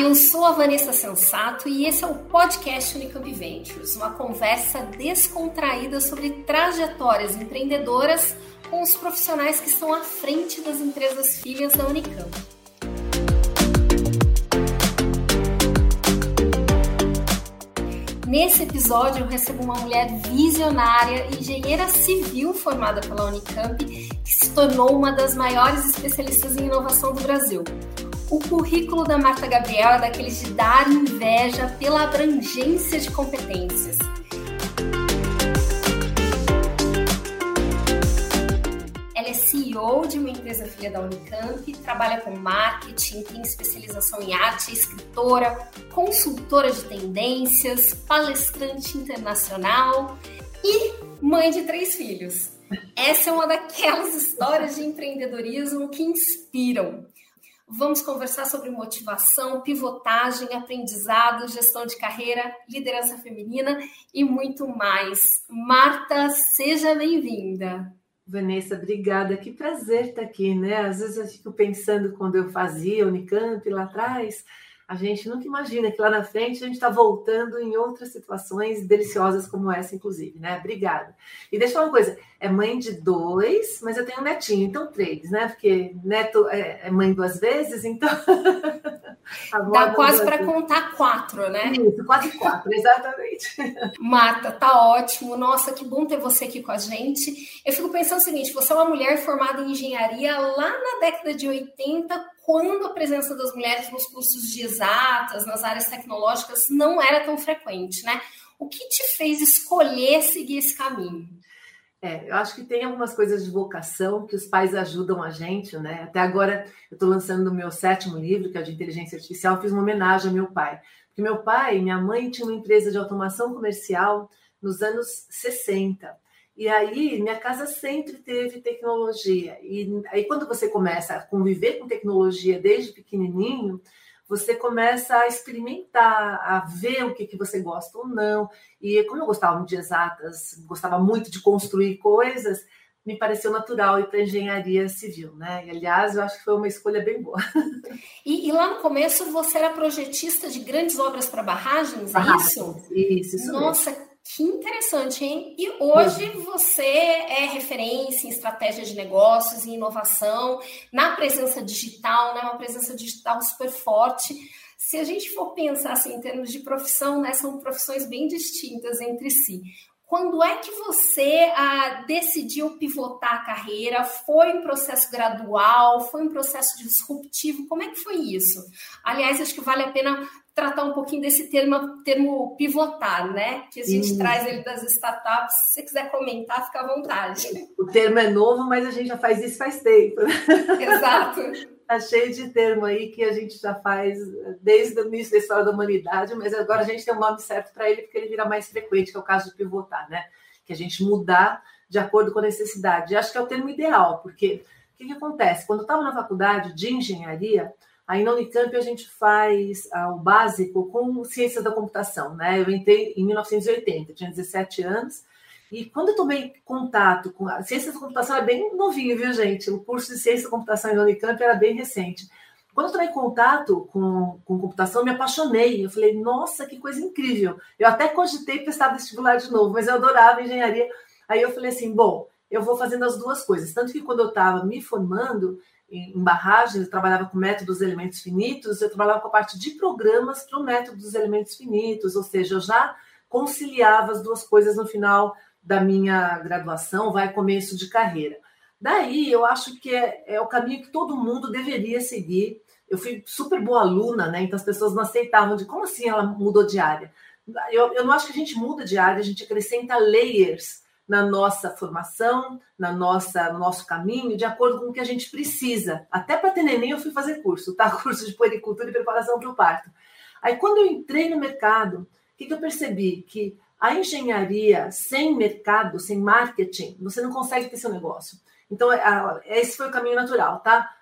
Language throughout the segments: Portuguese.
eu sou a Vanessa Sensato e esse é o podcast Unicamp Ventures, uma conversa descontraída sobre trajetórias empreendedoras com os profissionais que estão à frente das empresas filhas da Unicamp. Nesse episódio, eu recebo uma mulher visionária, engenheira civil formada pela Unicamp, que se tornou uma das maiores especialistas em inovação do Brasil. O currículo da Marta Gabriel é daqueles de dar inveja pela abrangência de competências. Ela é CEO de uma empresa filha da Unicamp, trabalha com marketing, tem especialização em arte, é escritora, consultora de tendências, palestrante internacional e mãe de três filhos. Essa é uma daquelas histórias de empreendedorismo que inspiram. Vamos conversar sobre motivação, pivotagem, aprendizado, gestão de carreira, liderança feminina e muito mais. Marta, seja bem-vinda. Vanessa, obrigada. Que prazer estar aqui, né? Às vezes eu fico pensando quando eu fazia Unicamp lá atrás, a gente nunca imagina que lá na frente a gente está voltando em outras situações deliciosas como essa, inclusive, né? Obrigada. E deixa eu falar uma coisa: é mãe de dois, mas eu tenho um netinho, então três, né? Porque neto é, é mãe duas vezes, então. Dá quase para contar quatro, né? Isso, quase quatro, exatamente. Marta, tá ótimo. Nossa, que bom ter você aqui com a gente. Eu fico pensando o seguinte: você é uma mulher formada em engenharia lá na década de 80 quando a presença das mulheres nos cursos de exatas, nas áreas tecnológicas, não era tão frequente, né? O que te fez escolher seguir esse caminho? É, eu acho que tem algumas coisas de vocação que os pais ajudam a gente, né? Até agora eu estou lançando o meu sétimo livro, que é de inteligência artificial, fiz uma homenagem ao meu pai. Porque meu pai e minha mãe tinham uma empresa de automação comercial nos anos 60. E aí, minha casa sempre teve tecnologia. E aí, quando você começa a conviver com tecnologia desde pequenininho, você começa a experimentar, a ver o que, que você gosta ou não. E como eu gostava de exatas, gostava muito de construir coisas, me pareceu natural ir para engenharia civil, né? E, aliás, eu acho que foi uma escolha bem boa. E, e lá no começo você era projetista de grandes obras para barragens, é isso? Isso, isso. Nossa, mesmo. Que interessante, hein? E hoje você é referência em estratégia de negócios, em inovação, na presença digital, né? Uma presença digital super forte. Se a gente for pensar assim, em termos de profissão, né, são profissões bem distintas entre si. Quando é que você ah, decidiu pivotar a carreira? Foi um processo gradual? Foi um processo disruptivo? Como é que foi isso? Aliás, acho que vale a pena tratar um pouquinho desse termo, termo pivotar, né? Que a gente traz ele das startups. Se você quiser comentar, fica à vontade. O termo é novo, mas a gente já faz isso faz tempo. Exato. Tá cheio de termo aí que a gente já faz desde o início da história da humanidade, mas agora a gente tem um nome certo para ele porque ele vira mais frequente, que é o caso de pivotar, né? Que a gente mudar de acordo com a necessidade. E acho que é o termo ideal, porque o que, que acontece? Quando eu estava na faculdade de engenharia, Aí na Unicamp a gente faz ah, o básico com ciência da computação, né? Eu entrei em 1980, tinha 17 anos, e quando eu tomei contato com a ciência da computação é bem novinho, viu, gente? O curso de ciência da computação na Unicamp era bem recente. Quando eu tomei contato com, com computação, me apaixonei. Eu falei, nossa, que coisa incrível. Eu até cogitei prestar vestibular de novo, mas eu adorava engenharia. Aí eu falei assim, bom, eu vou fazendo as duas coisas. Tanto que quando eu estava me formando, em barragens, eu trabalhava com método dos elementos finitos, eu trabalhava com a parte de programas para o método dos elementos finitos, ou seja, eu já conciliava as duas coisas no final da minha graduação, vai começo de carreira. Daí eu acho que é, é o caminho que todo mundo deveria seguir. Eu fui super boa aluna, né? Então as pessoas não aceitavam de como assim ela mudou de área. Eu, eu não acho que a gente muda de área, a gente acrescenta layers na nossa formação, na nossa, no nosso caminho, de acordo com o que a gente precisa. Até para ter neném eu fui fazer curso, tá? Curso de puericultura e preparação para o parto. Aí quando eu entrei no mercado, o que, que eu percebi? Que a engenharia sem mercado, sem marketing, você não consegue ter seu negócio. Então, esse foi o caminho natural, tá?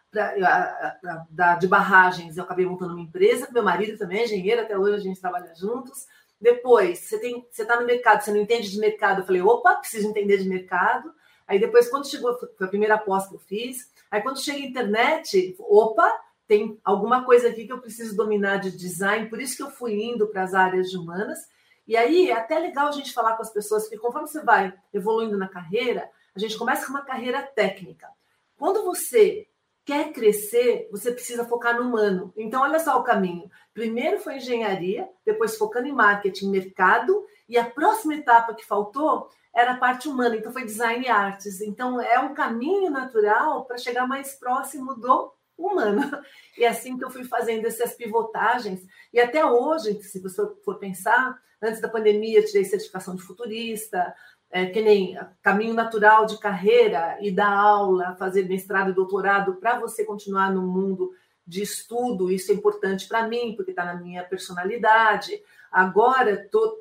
Da, de barragens, eu acabei montando uma empresa, meu marido também é engenheiro, até hoje a gente trabalha juntos. Depois, você tem, você está no mercado, você não entende de mercado. Eu falei, opa, preciso entender de mercado. Aí depois, quando chegou, foi a primeira aposta que eu fiz. Aí quando chega a internet, opa, tem alguma coisa aqui que eu preciso dominar de design, por isso que eu fui indo para as áreas de humanas. E aí é até legal a gente falar com as pessoas, porque conforme você vai evoluindo na carreira, a gente começa com uma carreira técnica. Quando você quer crescer, você precisa focar no humano. Então, olha só o caminho. Primeiro foi engenharia, depois focando em marketing, mercado, e a próxima etapa que faltou era a parte humana, então foi design e artes. Então, é um caminho natural para chegar mais próximo do humano. E é assim que eu fui fazendo essas pivotagens. E até hoje, se você for pensar, antes da pandemia, tirei certificação de futurista, é, que nem caminho natural de carreira e dar aula, fazer mestrado e doutorado para você continuar no mundo de estudo. Isso é importante para mim, porque está na minha personalidade. Agora estou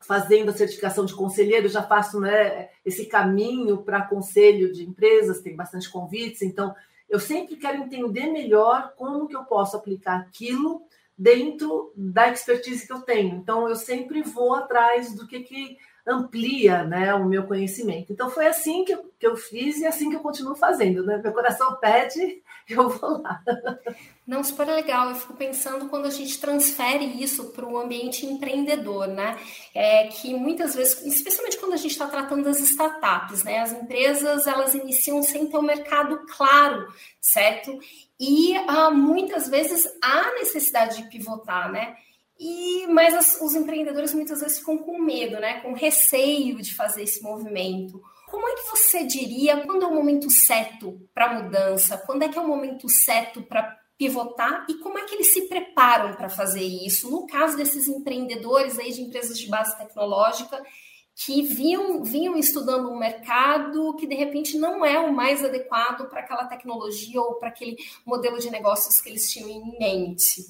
fazendo a certificação de conselheiro, já faço né, esse caminho para conselho de empresas, tem bastante convites, então eu sempre quero entender melhor como que eu posso aplicar aquilo dentro da expertise que eu tenho. Então, eu sempre vou atrás do que, que amplia né, o meu conhecimento. Então, foi assim que eu, que eu fiz e assim que eu continuo fazendo. Né? Meu coração pede, eu vou lá. Não, super legal. Eu fico pensando quando a gente transfere isso para o ambiente empreendedor, né? É que muitas vezes, especialmente quando a gente está tratando das startups, né? As empresas elas iniciam sem ter um mercado claro, certo? E ah, muitas vezes há necessidade de pivotar, né? E, mas as, os empreendedores muitas vezes ficam com medo, né? Com receio de fazer esse movimento. Como é que você diria quando é o momento certo para mudança? Quando é que é o momento certo para pivotar e como é que eles se preparam para fazer isso? No caso desses empreendedores aí de empresas de base tecnológica que vinham, vinham estudando um mercado que de repente não é o mais adequado para aquela tecnologia ou para aquele modelo de negócios que eles tinham em mente.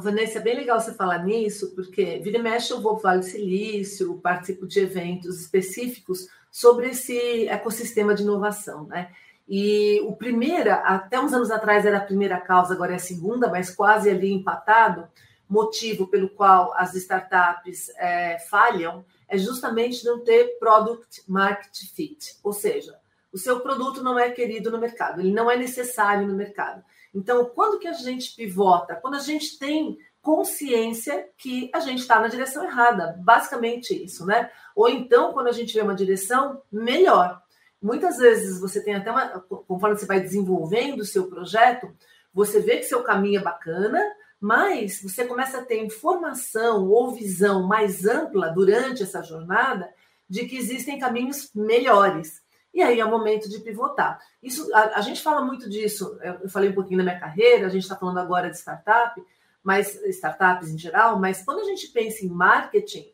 Vanessa, é bem legal você falar nisso, porque vira e mexe eu vou para o Vale do Silício, participo de eventos específicos sobre esse ecossistema de inovação, né? E o primeiro, até uns anos atrás era a primeira causa, agora é a segunda, mas quase ali empatado, motivo pelo qual as startups é, falham é justamente não ter product market fit, ou seja, o seu produto não é querido no mercado, ele não é necessário no mercado. Então, quando que a gente pivota? Quando a gente tem consciência que a gente está na direção errada, basicamente isso, né? Ou então, quando a gente vê uma direção melhor. Muitas vezes você tem até uma. Conforme você vai desenvolvendo o seu projeto, você vê que seu caminho é bacana, mas você começa a ter informação ou visão mais ampla durante essa jornada de que existem caminhos melhores. E aí é o momento de pivotar. Isso, a, a gente fala muito disso. Eu falei um pouquinho da minha carreira, a gente está falando agora de startup, mas startups em geral, mas quando a gente pensa em marketing,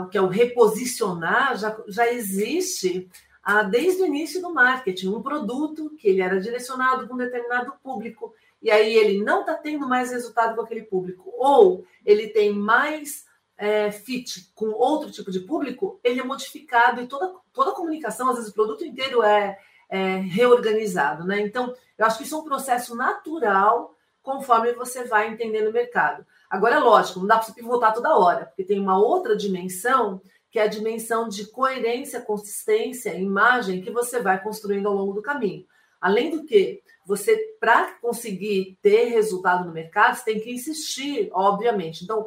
o que é o reposicionar, já, já existe ah, desde o início do marketing, um produto que ele era direcionado para um determinado público, e aí ele não está tendo mais resultado com aquele público, ou ele tem mais é, fit com outro tipo de público, ele é modificado e toda, toda a comunicação, às vezes o produto inteiro é, é reorganizado. Né? Então, eu acho que isso é um processo natural conforme você vai entendendo o mercado. Agora, é lógico, não dá para você pivotar toda hora, porque tem uma outra dimensão que é a dimensão de coerência, consistência, imagem que você vai construindo ao longo do caminho. Além do que, você, para conseguir ter resultado no mercado, você tem que insistir, obviamente. Então,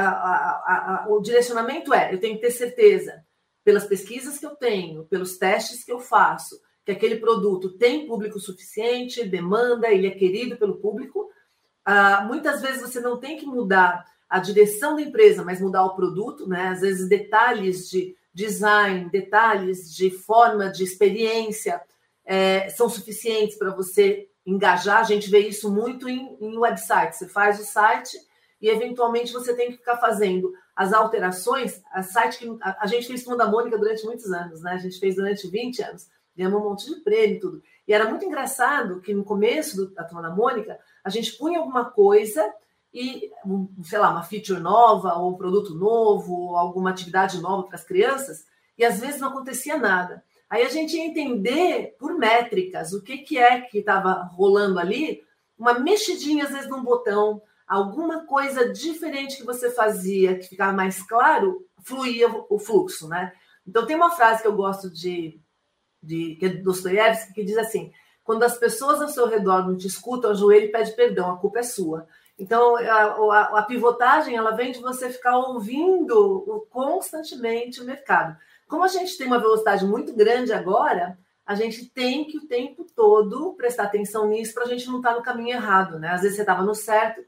a, a, a, o direcionamento é: eu tenho que ter certeza, pelas pesquisas que eu tenho, pelos testes que eu faço, que aquele produto tem público suficiente, demanda, ele é querido pelo público. Ah, muitas vezes você não tem que mudar a direção da empresa, mas mudar o produto, né? Às vezes detalhes de design, detalhes de forma de experiência é, são suficientes para você engajar. A gente vê isso muito em, em websites. Você faz o site e eventualmente você tem que ficar fazendo as alterações. A site que a, a gente fez com da Mônica durante muitos anos, né? A gente fez durante 20 anos, ganhamos um monte de prêmio e tudo. E era muito engraçado que no começo do, da turma da Mônica, a gente punha alguma coisa e, sei lá, uma feature nova, ou um produto novo, ou alguma atividade nova para as crianças, e às vezes não acontecia nada. Aí a gente ia entender por métricas o que, que é que estava rolando ali, uma mexidinha, às vezes, num botão, alguma coisa diferente que você fazia, que ficava mais claro, fluía o fluxo, né? Então, tem uma frase que eu gosto de, de que é Dostoiévski, que diz assim: quando as pessoas ao seu redor não te escutam, ajoelha e pede perdão, a culpa é sua. Então, a, a, a, pivotagem ela vem de você ficar ouvindo constantemente o mercado. Como a gente tem uma velocidade muito grande agora, a gente tem que o tempo todo prestar atenção nisso para a gente não estar tá no caminho errado, né? Às vezes você estava no certo,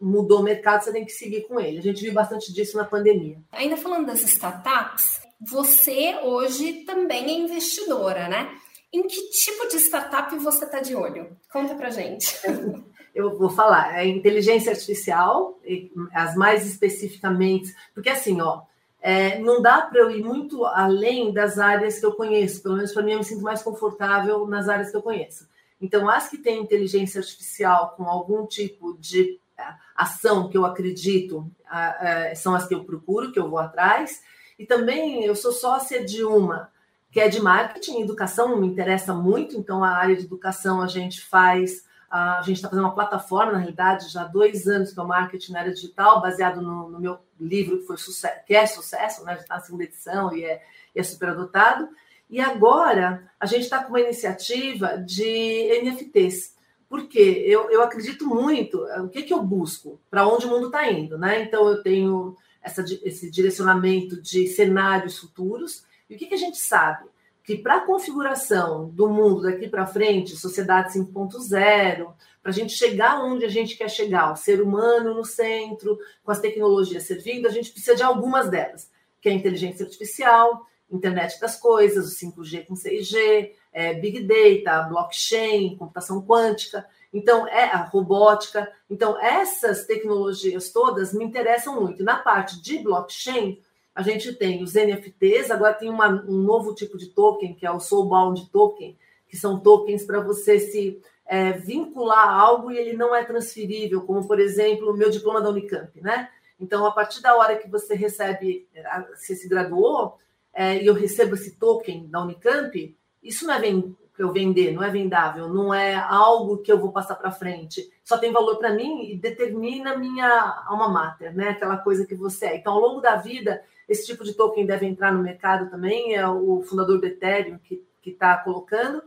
mudou o mercado, você tem que seguir com ele. A gente viu bastante disso na pandemia. Ainda falando das startups, você hoje também é investidora, né? Em que tipo de startup você está de olho? Conta para gente. Eu vou falar, é inteligência artificial, as mais especificamente, porque assim, ó, é, não dá para eu ir muito além das áreas que eu conheço, pelo menos para mim eu me sinto mais confortável nas áreas que eu conheço. Então, as que têm inteligência artificial com algum tipo de ação que eu acredito são as que eu procuro, que eu vou atrás. E também eu sou sócia de uma que é de marketing, educação me interessa muito, então a área de educação a gente faz a gente está fazendo uma plataforma, na realidade, já há dois anos, que é o Marketing na Área Digital, baseado no, no meu livro, que, foi sucesso, que é sucesso, né? está na segunda edição e é, e é super adotado. E agora a gente está com uma iniciativa de NFTs. Por quê? Eu, eu acredito muito. O que, que eu busco? Para onde o mundo está indo, né? Então eu tenho essa, esse direcionamento de cenários futuros. E o que, que a gente sabe? que para a configuração do mundo daqui para frente, sociedade 5.0, para a gente chegar onde a gente quer chegar, o ser humano no centro, com as tecnologias servindo, a gente precisa de algumas delas, que é a inteligência artificial, internet das coisas, o 5G com 6G, é, Big Data, blockchain, computação quântica, então é a robótica. Então, essas tecnologias todas me interessam muito. Na parte de blockchain, a gente tem os NFTs, agora tem uma, um novo tipo de token, que é o Soulbound Token, que são tokens para você se é, vincular a algo e ele não é transferível, como, por exemplo, o meu diploma da Unicamp, né? Então, a partir da hora que você recebe, você se graduou, é, e eu recebo esse token da Unicamp, isso não é eu vender, não é vendável, não é algo que eu vou passar para frente. Só tem valor para mim e determina minha alma mater, né? Aquela coisa que você é. Então, ao longo da vida, esse tipo de token deve entrar no mercado também, é o fundador do Ethereum que está colocando,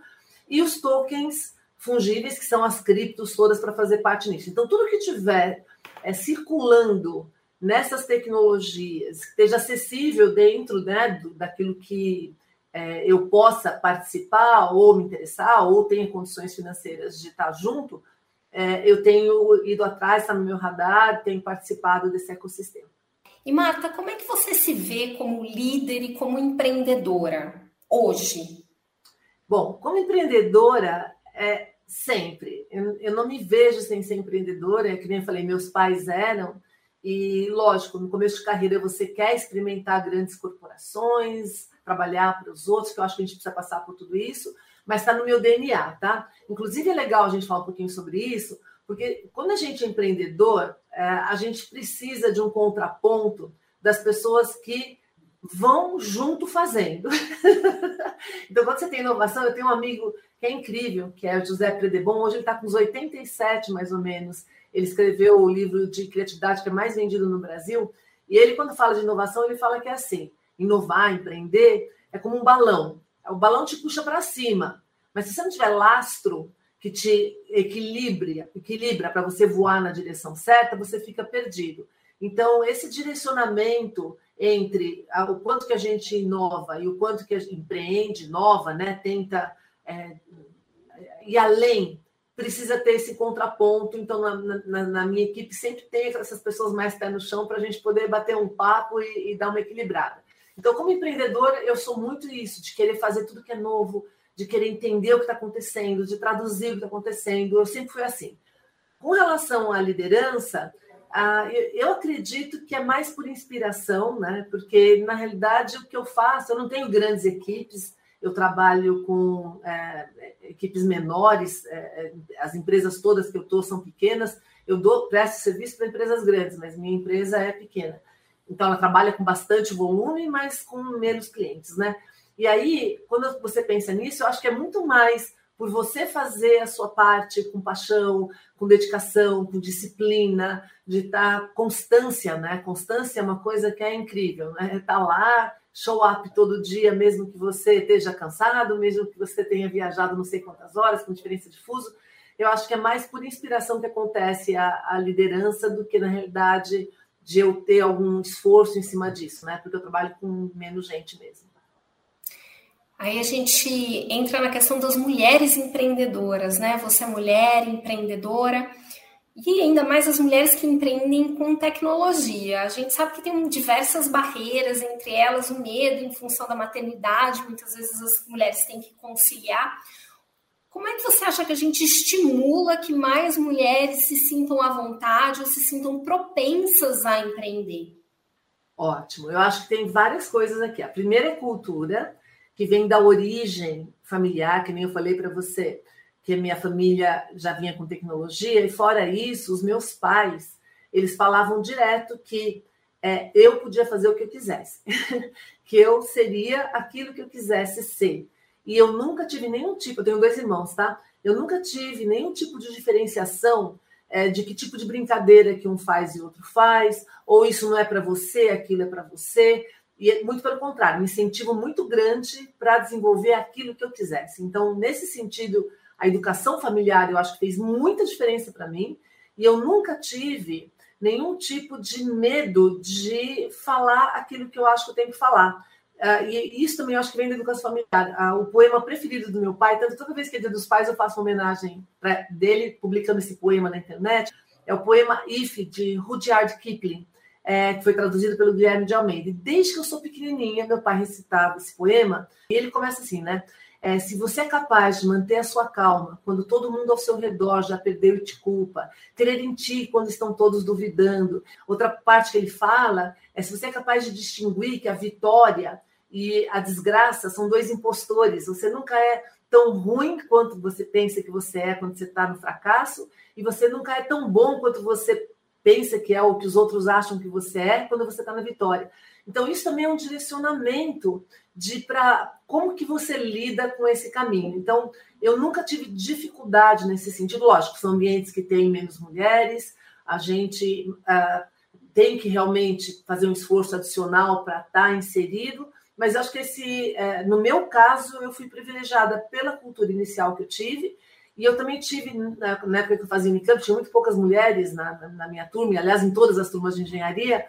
e os tokens fungíveis, que são as criptos todas para fazer parte nisso. Então, tudo que tiver é, circulando nessas tecnologias, que esteja acessível dentro né, do, daquilo que é, eu possa participar ou me interessar, ou tenha condições financeiras de estar junto, é, eu tenho ido atrás, está no meu radar, tenho participado desse ecossistema. E Marta, como é que você se vê como líder e como empreendedora hoje? Bom, como empreendedora, é sempre. Eu, eu não me vejo sem ser empreendedora, é que nem eu falei, meus pais eram. E, lógico, no começo de carreira você quer experimentar grandes corporações, trabalhar para os outros, que eu acho que a gente precisa passar por tudo isso, mas está no meu DNA, tá? Inclusive é legal a gente falar um pouquinho sobre isso, porque quando a gente é empreendedor, é, a gente precisa de um contraponto das pessoas que vão junto fazendo. então, quando você tem inovação, eu tenho um amigo que é incrível, que é o José Predebon, hoje ele está com uns 87, mais ou menos. Ele escreveu o livro de criatividade que é mais vendido no Brasil, e ele, quando fala de inovação, ele fala que é assim, inovar, empreender, é como um balão. O balão te puxa para cima, mas se você não tiver lastro, que te equilibre, equilibra para você voar na direção certa, você fica perdido. Então, esse direcionamento entre o quanto que a gente inova e o quanto que a gente empreende, nova, né, tenta é, ir além, precisa ter esse contraponto. Então, na, na, na, minha equipe sempre tem essas pessoas mais pé no chão para a gente poder bater um papo e, e dar uma equilibrada. Então, como empreendedor, eu sou muito isso, de querer fazer tudo que é novo, de querer entender o que está acontecendo, de traduzir o que está acontecendo. Eu sempre fui assim. Com relação à liderança, eu acredito que é mais por inspiração, né? Porque na realidade o que eu faço, eu não tenho grandes equipes, eu trabalho com é, equipes menores, é, é as empresas todas que eu estou são pequenas. Eu dou presto serviço para empresas grandes, mas minha empresa é pequena. Então ela trabalha com bastante volume, mas com menos clientes, né? E aí, quando você pensa nisso, eu acho que é muito mais por você fazer a sua parte com paixão, com dedicação, com disciplina, de estar constância, né? Constância é uma coisa que é incrível, né? Estar tá lá show up todo dia, mesmo que você esteja cansado, mesmo que você tenha viajado não sei quantas horas, com diferença de fuso. Eu acho que é mais por inspiração que acontece a, a liderança do que, na realidade, de eu ter algum esforço em cima disso, né? Porque eu trabalho com menos gente mesmo. Aí a gente entra na questão das mulheres empreendedoras, né? Você é mulher empreendedora e ainda mais as mulheres que empreendem com tecnologia. A gente sabe que tem diversas barreiras, entre elas o medo em função da maternidade, muitas vezes as mulheres têm que conciliar. Como é que você acha que a gente estimula que mais mulheres se sintam à vontade ou se sintam propensas a empreender? Ótimo, eu acho que tem várias coisas aqui. A primeira é cultura, que vem da origem familiar, que nem eu falei para você, que a minha família já vinha com tecnologia, e fora isso, os meus pais, eles falavam direto que é, eu podia fazer o que eu quisesse, que eu seria aquilo que eu quisesse ser. E eu nunca tive nenhum tipo, eu tenho dois irmãos, tá? Eu nunca tive nenhum tipo de diferenciação é, de que tipo de brincadeira que um faz e outro faz, ou isso não é para você, aquilo é para você. E muito pelo contrário, um incentivo muito grande para desenvolver aquilo que eu quisesse. Então, nesse sentido, a educação familiar eu acho que fez muita diferença para mim, e eu nunca tive nenhum tipo de medo de falar aquilo que eu acho que eu tenho que falar. Uh, e isso também eu acho que vem da educação familiar. Uh, o poema preferido do meu pai, tanto toda vez que é dia dos pais eu faço uma homenagem pra, dele, publicando esse poema na internet, é o poema If, de Rudyard Kipling, é, que foi traduzido pelo Guilherme de Almeida. E desde que eu sou pequenininha, meu pai recitava esse poema, e ele começa assim, né? É, se você é capaz de manter a sua calma quando todo mundo ao seu redor já perdeu e te culpa, crer em ti quando estão todos duvidando. Outra parte que ele fala é se você é capaz de distinguir que a vitória e a desgraça são dois impostores. Você nunca é tão ruim quanto você pensa que você é quando você está no fracasso, e você nunca é tão bom quanto você pensa que é ou que os outros acham que você é quando você está na vitória. Então, isso também é um direcionamento de para como que você lida com esse caminho. Então, eu nunca tive dificuldade nesse sentido. Lógico, são ambientes que têm menos mulheres, a gente uh, tem que realmente fazer um esforço adicional para estar tá inserido, mas acho que esse, é, no meu caso, eu fui privilegiada pela cultura inicial que eu tive, e eu também tive, na, época que eu fazia Unicamp, tinha muito poucas mulheres na, na minha turma, e, aliás, em todas as turmas de engenharia,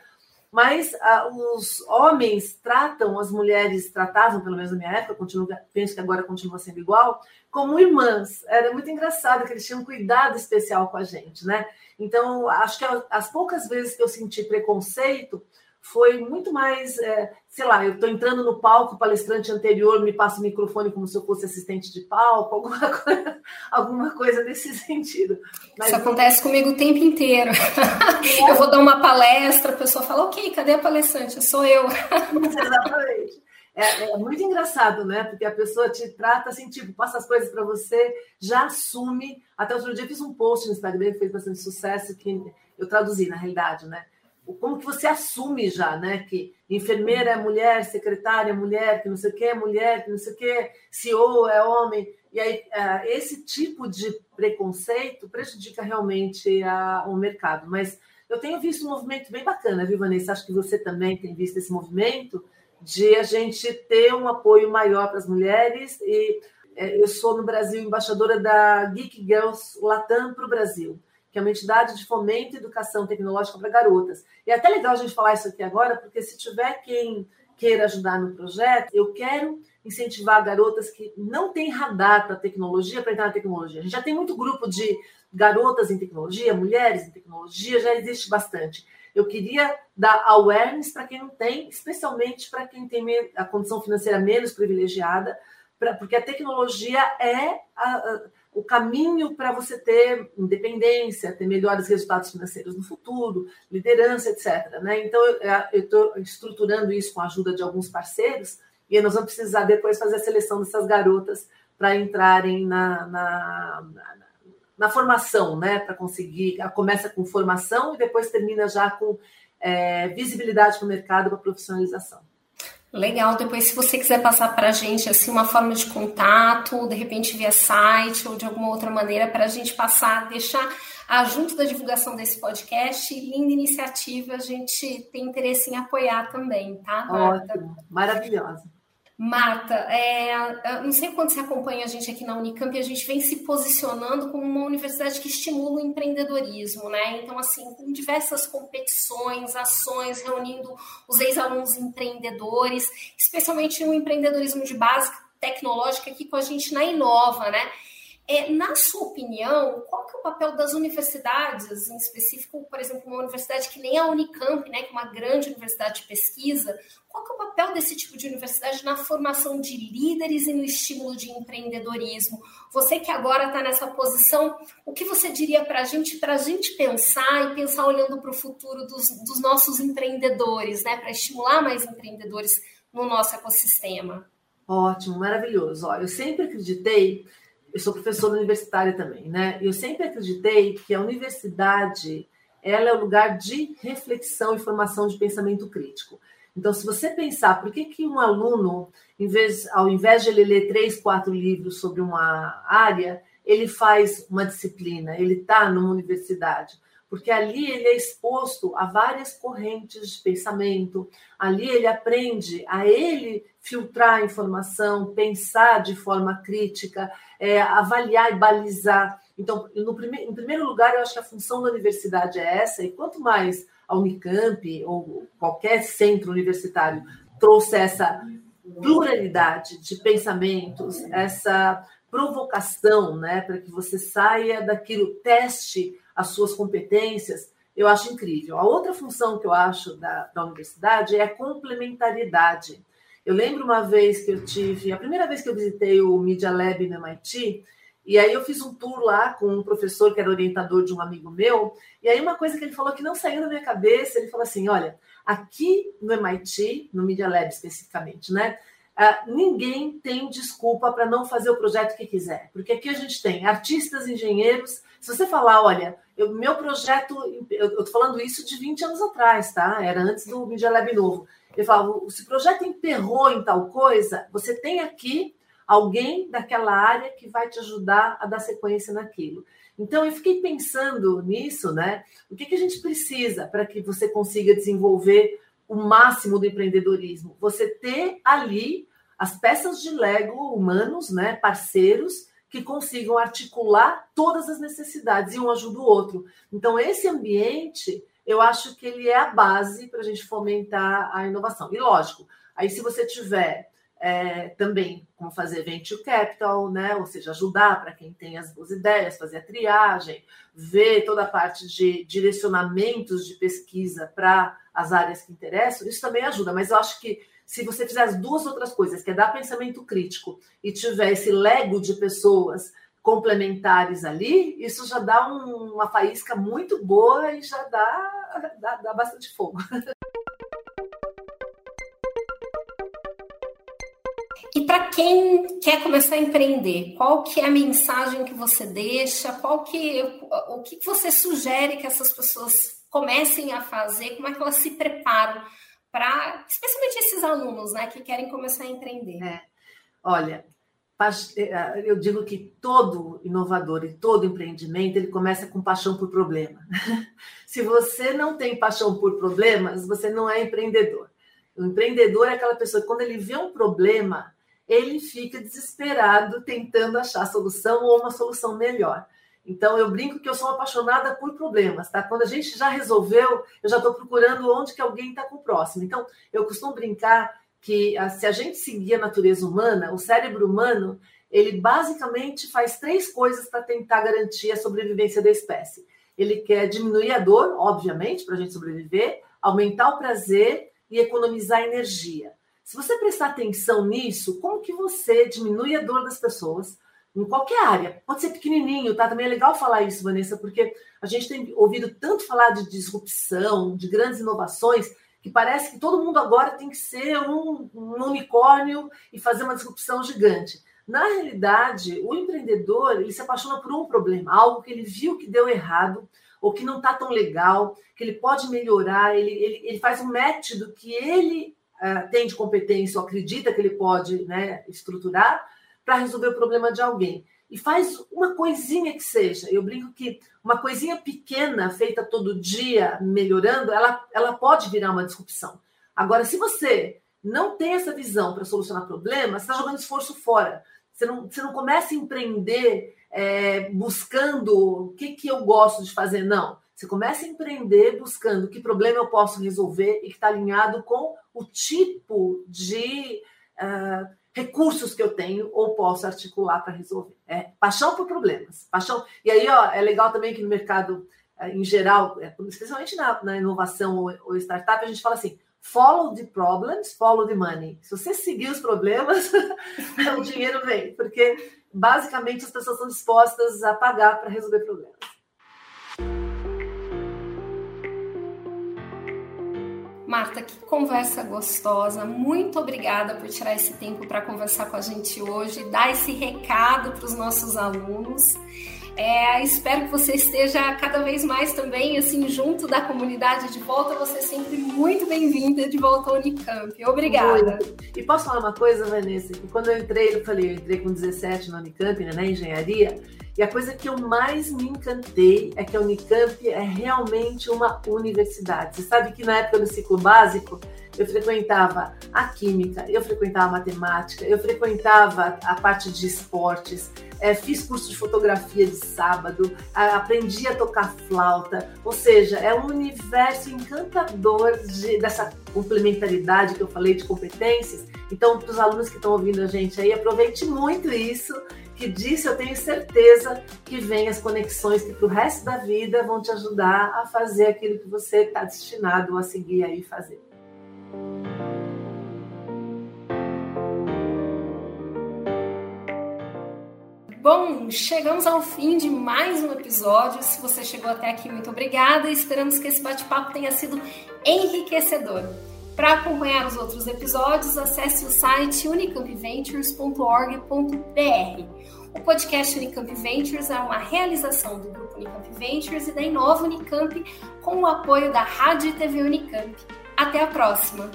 mas ah, os homens tratam as mulheres, tratavam, pelo menos na minha época, continuo, penso que agora continua sendo igual, como irmãs. Era muito engraçado que eles tinham um cuidado especial com a gente, né? Então, acho que as poucas vezes que eu senti preconceito, foi muito mais, é, sei lá, eu estou entrando no palco, o palestrante anterior me passa o microfone como se eu fosse assistente de palco, alguma coisa, alguma coisa nesse sentido. Mas, Isso acontece comigo o tempo inteiro. É. Eu vou dar uma palestra, a pessoa fala, ok, cadê a palestrante? Sou eu. Exatamente. É, é, muito engraçado, né? Porque a pessoa te trata assim, tipo, passa as coisas para você, já assume. Até outro dia eu fiz um post no Instagram que fez bastante sucesso, que eu traduzi, na realidade, né? Como que você assume já, né? Que enfermeira é mulher, secretária é mulher, que não sei o que é mulher, que não sei o que, CEO é homem. E aí, é, esse tipo de preconceito prejudica realmente a, o mercado. Mas eu tenho visto um movimento bem bacana, viu, Vanessa? Acho que você também tem visto esse movimento de a gente ter um apoio maior para as mulheres. E é, eu sou no Brasil embaixadora da Geek Girls Latam para o Brasil que é uma entidade de fomento e educação tecnológica para garotas. E é até legal a gente falar isso aqui agora, porque se tiver quem queira ajudar no projeto, eu quero incentivar garotas que não têm radar para tecnologia para entrar na tecnologia. A gente já tem muito grupo de garotas em tecnologia, mulheres em tecnologia, já existe bastante. Eu queria dar awareness para quem não tem, especialmente para quem tem a condição financeira menos privilegiada, pra, porque a tecnologia é a, a o caminho para você ter independência, ter melhores resultados financeiros no futuro, liderança, etc. Né? Então, eu estou estruturando isso com a ajuda de alguns parceiros, e nós vamos precisar depois fazer a seleção dessas garotas para entrarem na, na, na, na, formação, né? para conseguir. Começa com formação e depois termina já com é, visibilidade para o mercado, para profissionalização. Legal. Depois, se você quiser passar para a gente assim uma forma de contato, de repente via site ou de alguma outra maneira, para a gente passar, deixar ah, junto da divulgação desse podcast, linda iniciativa, a gente tem interesse em apoiar também, tá? Ótimo, maravilhosa. Marta, é, não sei quando você acompanha a gente aqui na Unicamp, a gente vem se posicionando como uma universidade que estimula o empreendedorismo, né? Então, assim, com diversas competições, ações, reunindo os ex-alunos empreendedores, especialmente no empreendedorismo de base tecnológica aqui com a gente na Inova, né? É, na sua opinião, qual que é o papel das universidades, em específico, por exemplo, uma universidade que nem a Unicamp, né, que é uma grande universidade de pesquisa, qual que é o papel desse tipo de universidade na formação de líderes e no estímulo de empreendedorismo? Você que agora está nessa posição, o que você diria para a gente, para a gente pensar e pensar olhando para o futuro dos, dos nossos empreendedores, né, para estimular mais empreendedores no nosso ecossistema? Ótimo, maravilhoso. Olha, eu sempre acreditei eu sou professora universitária também, né? Eu sempre acreditei que a universidade ela é o lugar de reflexão e formação de pensamento crítico. Então, se você pensar por que, que um aluno, vez, ao invés de ele ler três, quatro livros sobre uma área, ele faz uma disciplina, ele está numa universidade porque ali ele é exposto a várias correntes de pensamento, ali ele aprende a ele filtrar a informação, pensar de forma crítica, é, avaliar e balizar. Então, no prime em primeiro lugar, eu acho que a função da universidade é essa, e quanto mais a Unicamp ou qualquer centro universitário trouxe essa pluralidade de pensamentos, essa provocação, né, para que você saia daquilo, teste as suas competências, eu acho incrível. A outra função que eu acho da, da universidade é a complementariedade. Eu lembro uma vez que eu tive, a primeira vez que eu visitei o Media Lab no MIT, e aí eu fiz um tour lá com um professor que era orientador de um amigo meu, e aí uma coisa que ele falou que não saiu da minha cabeça, ele falou assim, olha, aqui no MIT, no Media Lab especificamente, né, Uh, ninguém tem desculpa para não fazer o projeto que quiser, porque aqui a gente tem artistas, engenheiros. Se você falar, olha, eu, meu projeto, eu estou falando isso de 20 anos atrás, tá? Era antes do Media Lab novo. Eu falava, se o projeto emperrou em tal coisa, você tem aqui alguém daquela área que vai te ajudar a dar sequência naquilo. Então, eu fiquei pensando nisso, né? O que, que a gente precisa para que você consiga desenvolver o máximo do empreendedorismo. Você ter ali as peças de Lego humanos, né, parceiros, que consigam articular todas as necessidades e um ajuda o outro. Então, esse ambiente, eu acho que ele é a base para a gente fomentar a inovação. E lógico, aí se você tiver é, também como fazer venture capital, né? Ou seja, ajudar para quem tem as boas ideias, fazer a triagem, ver toda a parte de direcionamentos de pesquisa para as áreas que interessam, isso também ajuda. Mas eu acho que se você fizer as duas outras coisas, que é dar pensamento crítico e tiver esse lego de pessoas complementares ali, isso já dá um, uma faísca muito boa e já dá, dá, dá bastante fogo. E para quem quer começar a empreender, qual que é a mensagem que você deixa? Qual que o que você sugere que essas pessoas comecem a fazer? Como é que elas se preparam para, especialmente esses alunos, né, que querem começar a empreender? É. Olha, é, eu digo que todo inovador e todo empreendimento ele começa com paixão por problema. Se você não tem paixão por problemas, você não é empreendedor. O empreendedor é aquela pessoa que, quando ele vê um problema, ele fica desesperado tentando achar a solução ou uma solução melhor. Então, eu brinco que eu sou apaixonada por problemas, tá? Quando a gente já resolveu, eu já estou procurando onde que alguém está com o próximo. Então, eu costumo brincar que ah, se a gente seguir a natureza humana, o cérebro humano, ele basicamente faz três coisas para tentar garantir a sobrevivência da espécie. Ele quer diminuir a dor, obviamente, para a gente sobreviver, aumentar o prazer e economizar energia. Se você prestar atenção nisso, como que você diminui a dor das pessoas em qualquer área? Pode ser pequenininho, tá? Também é legal falar isso, Vanessa, porque a gente tem ouvido tanto falar de disrupção, de grandes inovações, que parece que todo mundo agora tem que ser um, um unicórnio e fazer uma disrupção gigante. Na realidade, o empreendedor ele se apaixona por um problema, algo que ele viu que deu errado ou que não está tão legal, que ele pode melhorar, ele, ele, ele faz um match do que ele uh, tem de competência ou acredita que ele pode né, estruturar para resolver o problema de alguém. E faz uma coisinha que seja. Eu brinco que uma coisinha pequena, feita todo dia, melhorando, ela, ela pode virar uma disrupção. Agora, se você não tem essa visão para solucionar problemas, você está jogando esforço fora. Você não, você não começa a empreender é, buscando o que, que eu gosto de fazer, não. Você começa a empreender buscando que problema eu posso resolver e que está alinhado com o tipo de uh, recursos que eu tenho ou posso articular para resolver. É paixão por problemas. Paixão. E aí, ó, é legal também que no mercado uh, em geral, é, especialmente na, na inovação ou, ou, startup, a gente fala assim: follow the problems, follow the money. Se você seguir os problemas, o dinheiro vem, porque basicamente as pessoas estão dispostas a pagar para resolver problemas. Marta, que conversa gostosa. Muito obrigada por tirar esse tempo para conversar com a gente hoje, dar esse recado para os nossos alunos. É, espero que você esteja cada vez mais também assim junto da comunidade de volta. Você é sempre muito bem-vinda de volta ao Unicamp. Obrigada. E posso falar uma coisa, Vanessa? Que quando eu entrei, eu falei, eu entrei com 17 no Unicamp, né, na engenharia. E a coisa que eu mais me encantei é que a Unicamp é realmente uma universidade. Você sabe que na época do ciclo básico, eu frequentava a química, eu frequentava a matemática, eu frequentava a parte de esportes, é, fiz curso de fotografia de sábado, a, aprendi a tocar flauta, ou seja, é um universo encantador de, dessa complementaridade que eu falei de competências. Então, para os alunos que estão ouvindo a gente aí, aproveite muito isso que disso eu tenho certeza que vem as conexões que para o resto da vida vão te ajudar a fazer aquilo que você está destinado a seguir aí fazer. Bom, chegamos ao fim de mais um episódio. Se você chegou até aqui, muito obrigada. Esperamos que esse bate-papo tenha sido enriquecedor. Para acompanhar os outros episódios, acesse o site unicampventures.org.br. O podcast Unicamp Ventures é uma realização do Grupo Unicamp Ventures e da Inova Unicamp com o apoio da Rádio e TV Unicamp. Até a próxima!